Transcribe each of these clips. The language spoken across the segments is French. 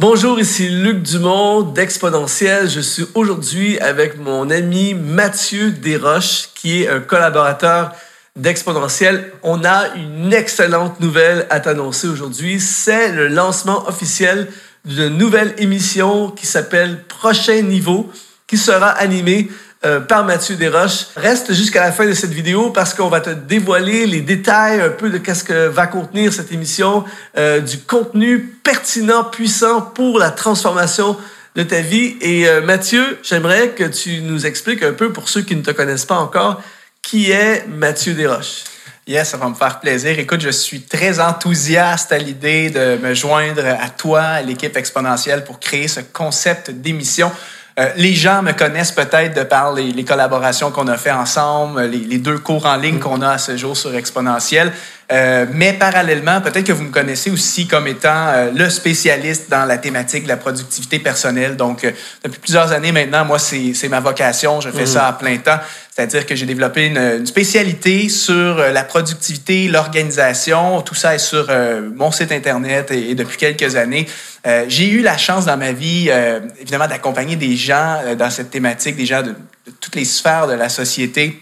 Bonjour, ici Luc Dumont d'Exponentiel. Je suis aujourd'hui avec mon ami Mathieu Desroches, qui est un collaborateur d'Exponentiel. On a une excellente nouvelle à t'annoncer aujourd'hui. C'est le lancement officiel d'une nouvelle émission qui s'appelle Prochain Niveau, qui sera animée euh, par Mathieu Desroches. Reste jusqu'à la fin de cette vidéo parce qu'on va te dévoiler les détails un peu de qu'est-ce que va contenir cette émission, euh, du contenu pertinent, puissant pour la transformation de ta vie. Et euh, Mathieu, j'aimerais que tu nous expliques un peu pour ceux qui ne te connaissent pas encore, qui est Mathieu Desroches. Yes, ça va me faire plaisir. Écoute, je suis très enthousiaste à l'idée de me joindre à toi, à l'équipe exponentielle, pour créer ce concept d'émission euh, les gens me connaissent peut-être de par les, collaborations qu'on a fait ensemble, les, deux cours en ligne qu'on a à ce jour sur Exponentiel. Euh, mais parallèlement, peut-être que vous me connaissez aussi comme étant euh, le spécialiste dans la thématique de la productivité personnelle. Donc, depuis plusieurs années maintenant, moi, c'est ma vocation. Je fais mm. ça à plein temps. C'est-à-dire que j'ai développé une, spécialité sur la productivité, l'organisation. Tout ça est sur mon site Internet et depuis quelques années. Euh, j'ai eu la chance dans ma vie, euh, évidemment, d'accompagner des gens euh, dans cette thématique, des gens de, toutes les sphères de la société,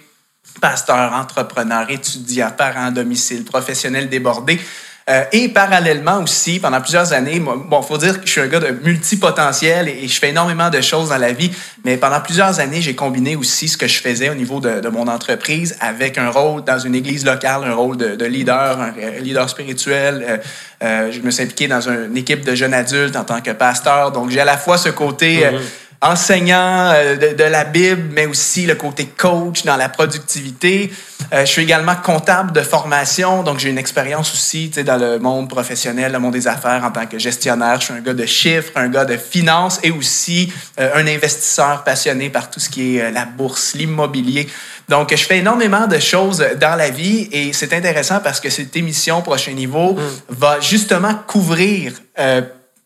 pasteurs, entrepreneurs, étudiants, parents, domicile, professionnels débordés. Euh, et parallèlement aussi, pendant plusieurs années, bon, faut dire que je suis un gars de multipotentiel et, je fais énormément de choses dans la vie, mais pendant plusieurs années, j'ai combiné aussi ce que je faisais au niveau de, mon entreprise avec un rôle dans une église locale, un rôle de, de leader, un leader spirituel. Euh, euh, je me suis impliqué dans une équipe de jeunes adultes en tant que pasteur, donc j'ai à la fois ce côté... Euh, mm-hmm enseignant euh, de, la Bible, mais aussi le côté coach dans la productivité. Euh, je suis également comptable de formation, donc j'ai une expérience aussi dans le monde professionnel, le monde des affaires en tant que gestionnaire. Je suis un gars de chiffres, un gars de finances et aussi euh, un investisseur passionné par tout ce qui est la bourse, l'immobilier. Donc, je fais énormément de choses dans la vie et c'est intéressant parce que cette émission Prochain Niveau mm. va justement couvrir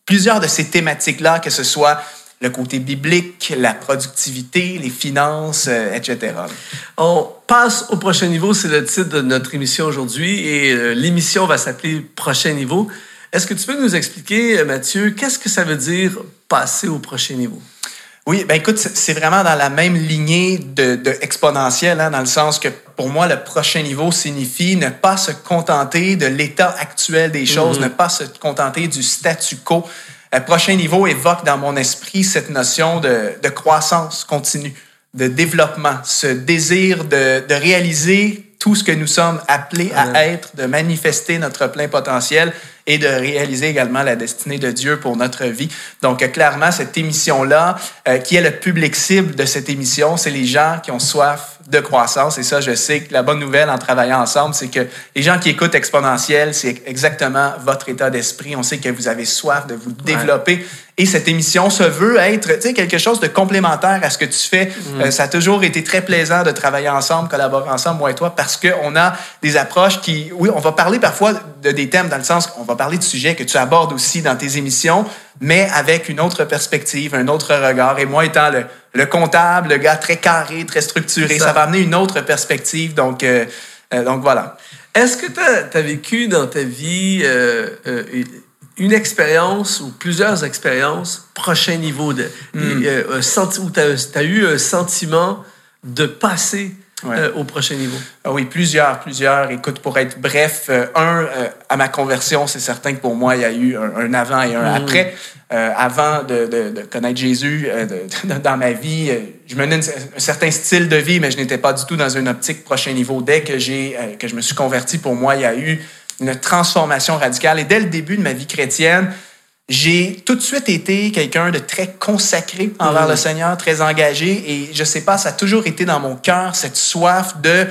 plusieurs de ces thématiques-là, que ce soit le côté biblique, la productivité, les finances, euh, etc. On passe au prochain niveau, c'est le titre de notre émission aujourd'hui et euh, l'émission va s'appeler Prochain niveau. Est-ce que tu peux nous expliquer, euh, Mathieu, qu'est-ce que ça veut dire passer au prochain niveau? Oui, ben écoute, c'est vraiment dans la même lignée de, de exponentielle, hein, dans le sens que pour moi, le prochain niveau signifie ne pas se contenter de l'état actuel des choses, mm-hmm. ne pas se contenter du statu quo, le prochain niveau évoque dans mon esprit cette notion de, croissance continue, de développement, ce désir de, de, réaliser tout ce que nous sommes appelés à être, de manifester notre plein potentiel et de réaliser également la destinée de Dieu pour notre vie. Donc, clairement, cette émission-là, euh, qui est le public cible de cette émission, c'est les gens qui ont soif de croissance. Et ça, je sais que la bonne nouvelle en travaillant ensemble, c'est que les gens qui écoutent Exponentiel, c'est exactement votre état d'esprit. On sait que vous avez soif de vous développer. Et cette émission se veut être quelque chose de complémentaire à ce que tu fais. Mm. Euh, ça a toujours été très plaisant de travailler ensemble, collaborer ensemble, moi et toi, parce qu'on a des approches qui, oui, on va parler parfois de des thèmes dans le sens qu'on va parler de sujets que tu abordes aussi dans tes émissions, mais avec une autre perspective, un autre regard. Et moi étant le, le comptable, le gars très carré, très structuré, ça, va amener une autre perspective. Donc, euh, euh, donc voilà. Est-ce que tu as, vécu dans ta vie euh, une expérience ou plusieurs expériences prochain niveau de, hmm. où tu as, eu un sentiment de passer au prochain niveau? Ah oui, plusieurs, plusieurs. Écoute, pour être bref, un, à ma conversion, c'est certain que pour moi, il y a eu un, avant et un hmm. après. Euh, avant de, de, connaître Jésus euh, dans ma vie, euh, je menais un certain style de vie, mais je n'étais pas du tout dans une optique prochain niveau. Dès que, j'ai, que je me suis converti, pour moi, il y a eu une transformation radicale. Et dès le début de ma vie chrétienne, j'ai tout de suite été quelqu'un de très consacré envers le mmh. Seigneur, très engagé. Et je sais pas, ça a toujours été dans mon cœur cette soif de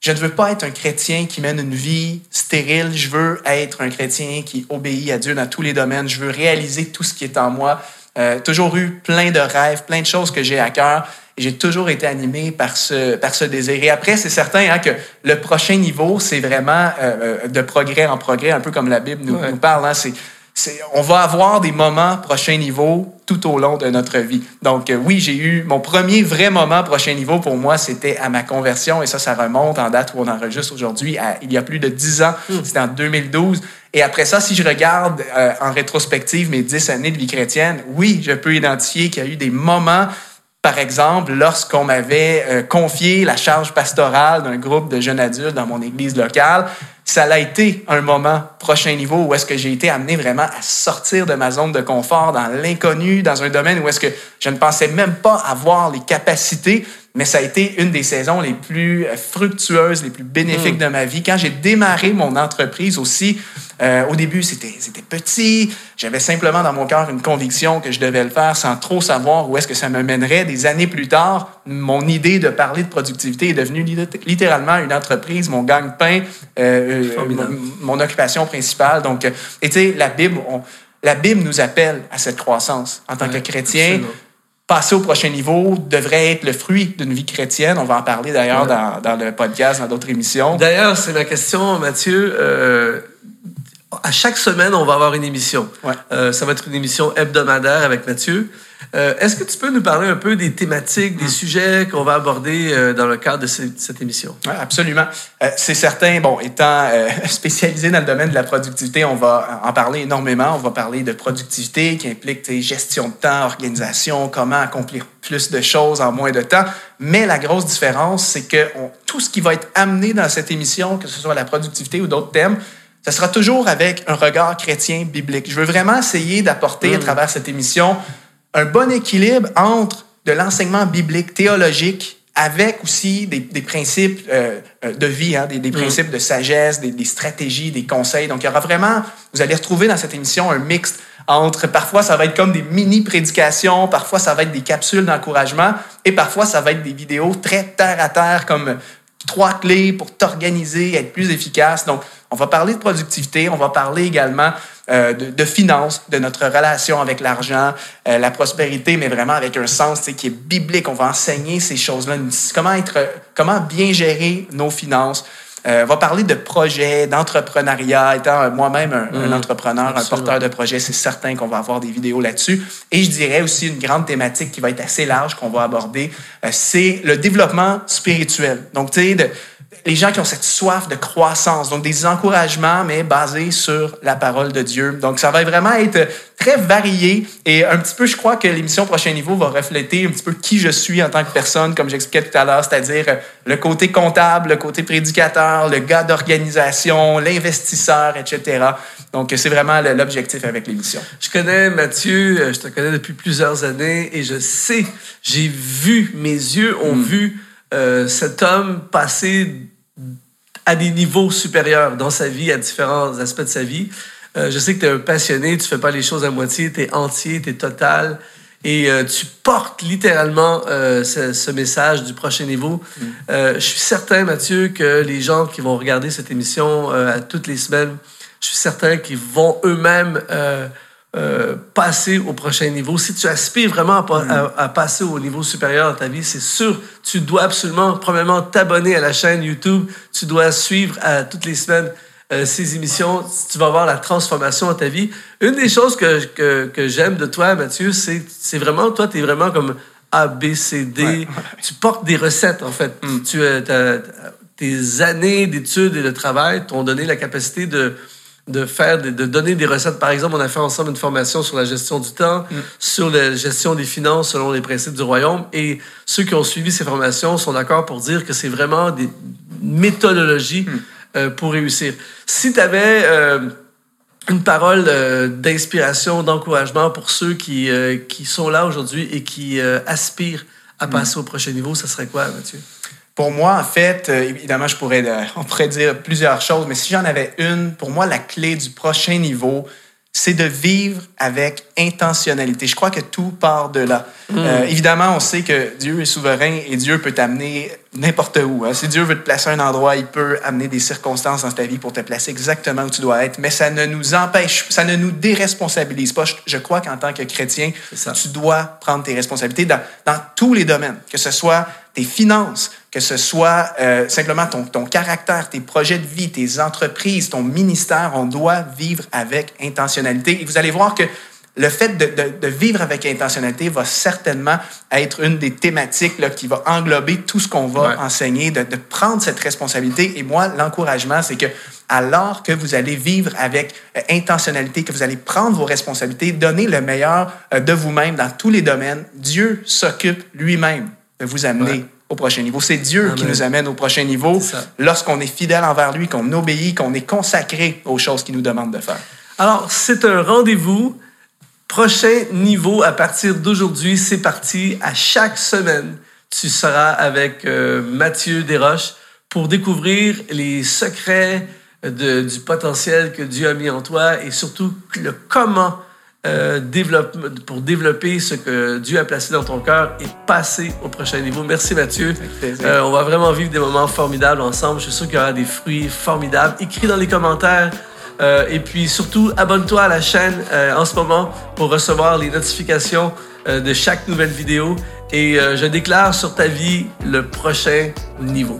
je ne veux pas être un chrétien qui mène une vie stérile. Je veux être un chrétien qui obéit à Dieu dans tous les domaines. Je veux réaliser tout ce qui est en moi. Euh, toujours eu plein de rêves, plein de choses que j'ai à cœur. Et j'ai toujours été animé par ce, par ce désir. Et après, c'est certain hein, que le prochain niveau, c'est vraiment euh, euh, de progrès en progrès, un peu comme la Bible nous, nous parle. Hein, c'est on va avoir des moments prochain niveau tout au long de notre vie. Donc euh, oui, j'ai eu mon premier vrai moment prochain niveau pour moi, c'était à ma conversion et ça, ça remonte en date où on enregistre aujourd'hui, il y a plus de dix ans. Hmm. C'était en 2012. Et après ça, si je regarde euh, en rétrospective mes dix années de vie chrétienne, oui, je peux identifier qu'il y a eu des moments par exemple, lorsqu'on m'avait euh, confié la charge pastorale d'un groupe de jeunes adultes dans mon église locale, ça a été un moment prochain niveau où est-ce que j'ai été amené vraiment à sortir de ma zone de confort dans l'inconnu, dans un domaine où est-ce que je ne pensais même pas avoir les capacités mais ça a été une des saisons les plus fructueuses, les plus bénéfiques mm. de ma vie. Quand j'ai démarré mon entreprise aussi, euh, au début, c'était, petit. J'avais simplement dans mon cœur une conviction que je devais le faire sans trop savoir où est-ce que ça me mènerait. Des années plus tard, mon idée de parler de productivité est devenue littéralement une entreprise, mon gagne-pain, euh, mon, occupation principale. Donc, et tu sais, la Bible, la Bible nous appelle à cette croissance en tant que chrétien passer au prochain niveau devrait être le fruit d'une vie chrétienne. On va en parler d'ailleurs dans, dans, le podcast, dans d'autres émissions. D'ailleurs, c'est ma question, Mathieu. Euh, à chaque semaine, on va avoir une émission. Euh, ça va être une émission hebdomadaire avec Mathieu. Euh, est-ce que tu peux nous parler un peu des thématiques, des mm. sujets qu'on va aborder euh, dans le cadre de cette émission? Oui, absolument. Euh, c'est certain, bon, étant spécialisé dans le domaine de la productivité, on va en parler énormément. On va parler de productivité qui implique gestion de temps, organisation, comment accomplir plus de choses en moins de temps. Mais la grosse différence, c'est que tout ce qui va être amené dans cette émission, que ce soit la productivité ou d'autres thèmes, ce sera toujours avec un regard chrétien biblique. Je veux vraiment essayer d'apporter à mm. travers cette émission un bon équilibre entre de l'enseignement biblique, théologique, avec aussi des, principes euh, euh, de vie, hein, des, mm. principes de sagesse, des, stratégies, des conseils. Donc, il y aura vraiment, vous allez retrouver dans cette émission un mix entre, parfois, ça va être comme des mini-prédications, parfois, ça va être des capsules d'encouragement, et parfois, ça va être des vidéos très terre à terre, comme trois clés pour t'organiser, être plus efficace. Donc, on va parler de productivité, on va parler également euh, de, finances, de notre relation avec l'argent, euh, la prospérité, mais vraiment avec un sens qui est biblique. On va enseigner ces choses-là, comment être, comment bien gérer nos finances. Euh, va parler de projets, d'entrepreneuriat. Étant moi-même un, mm. entrepreneur, un porteur de projet, c'est certain qu'on va avoir des vidéos là-dessus. Et je dirais aussi une grande thématique qui va être assez large qu'on va aborder, c'est le développement spirituel. Donc, tu sais, de, les gens qui ont cette soif de croissance, donc des encouragements, mais basés sur la parole de Dieu. Donc, ça va vraiment être très varié et un petit peu, je crois que l'émission Prochain Niveau va refléter un petit peu qui je suis en tant que personne, comme j'expliquais tout à l'heure, c'est-à-dire le côté comptable, le côté prédicateur, le gars d'organisation, l'investisseur, etc. Donc, c'est vraiment l'objectif avec l'émission. Je connais Mathieu, euh, je te connais depuis plusieurs années et je sais, j'ai vu, mes yeux ont hmm. vu euh, cet homme passer à des niveaux supérieurs dans sa vie, à différents aspects de sa vie. Euh, je sais que tu es un passionné, tu fais pas les choses à moitié, tu es entier, tu es total. Et euh, tu portes littéralement ce, message du prochain niveau. Mm. je suis certain, Mathieu, que les gens qui vont regarder cette émission à toutes les semaines, je suis certain qu'ils vont eux-mêmes euh, passer au prochain niveau. Si tu aspires vraiment à, passer au niveau supérieur dans ta vie, c'est sûr, tu dois absolument, premièrement, t'abonner à la chaîne YouTube. Tu dois suivre à toutes les semaines euh, ces émissions. Tu vas voir la transformation dans ta vie. Une des choses que, que, que j'aime de toi, Mathieu, c'est, c'est vraiment, toi, tu es vraiment comme A, B, C, D. Tu portes des recettes, en fait. Mm. Tu, euh, tes années d'études et de travail t'ont donné la capacité de de faire, de, donner des recettes. Par exemple, on a fait ensemble une formation sur la gestion du temps, mm. sur la gestion des finances selon les principes du royaume. Et ceux qui ont suivi ces formations sont d'accord pour dire que c'est vraiment des méthodologies mm. euh, pour réussir. Si tu avais euh, une parole euh, d'inspiration, d'encouragement pour ceux qui, qui sont là aujourd'hui et qui aspirent à mm. passer au prochain niveau, ça serait quoi, Mathieu? Pour moi, en fait, euh, évidemment, je pourrais, euh, on pourrait dire plusieurs choses, mais si j'en avais une, pour moi, la clé du prochain niveau, c'est de vivre avec intentionnalité. Je crois que tout part de là. Mm. Euh, évidemment, on sait que Dieu est souverain et Dieu peut t'amener n'importe où. Hein. Si Dieu veut te placer à un endroit, il peut amener des circonstances dans ta vie pour te placer exactement où tu dois être. Mais ça ne nous empêche, ça ne nous déresponsabilise pas. Je crois qu'en tant que chrétien, tu dois prendre tes responsabilités dans, dans tous les domaines, que ce soit tes finances, que ce soit euh, simplement ton, ton caractère, tes projets de vie, tes entreprises, ton ministère, on doit vivre avec intentionnalité. Et vous allez voir que le fait de, vivre avec intentionnalité va certainement être une des thématiques là, qui va englober tout ce qu'on va enseigner, de, prendre cette responsabilité. Et moi, l'encouragement, c'est que alors que vous allez vivre avec euh, intentionnalité, que vous allez prendre vos responsabilités, donner le meilleur euh, de vous-même dans tous les domaines, Dieu s'occupe lui-même de vous amener au prochain niveau. C'est Dieu qui nous amène au prochain niveau lorsqu'on est fidèle envers lui, qu'on obéit, qu'on est consacré aux choses qu'il nous demande de faire. Alors, c'est un rendez-vous Prochain niveau à partir d'aujourd'hui, c'est parti. À chaque semaine, tu seras avec euh, Mathieu Desroches pour découvrir les secrets de, du potentiel que Dieu a mis en toi et surtout le comment euh, développe, pour développer ce que Dieu a placé dans ton cœur et passer au prochain niveau. Merci Mathieu. Euh, on va vraiment vivre des moments formidables ensemble. Je suis sûr qu'il y aura des fruits formidables. Écris dans les commentaires euh, et puis surtout, abonne-toi à la chaîne euh, en ce moment pour recevoir les notifications euh, de chaque nouvelle vidéo. Et je déclare sur ta vie le prochain niveau.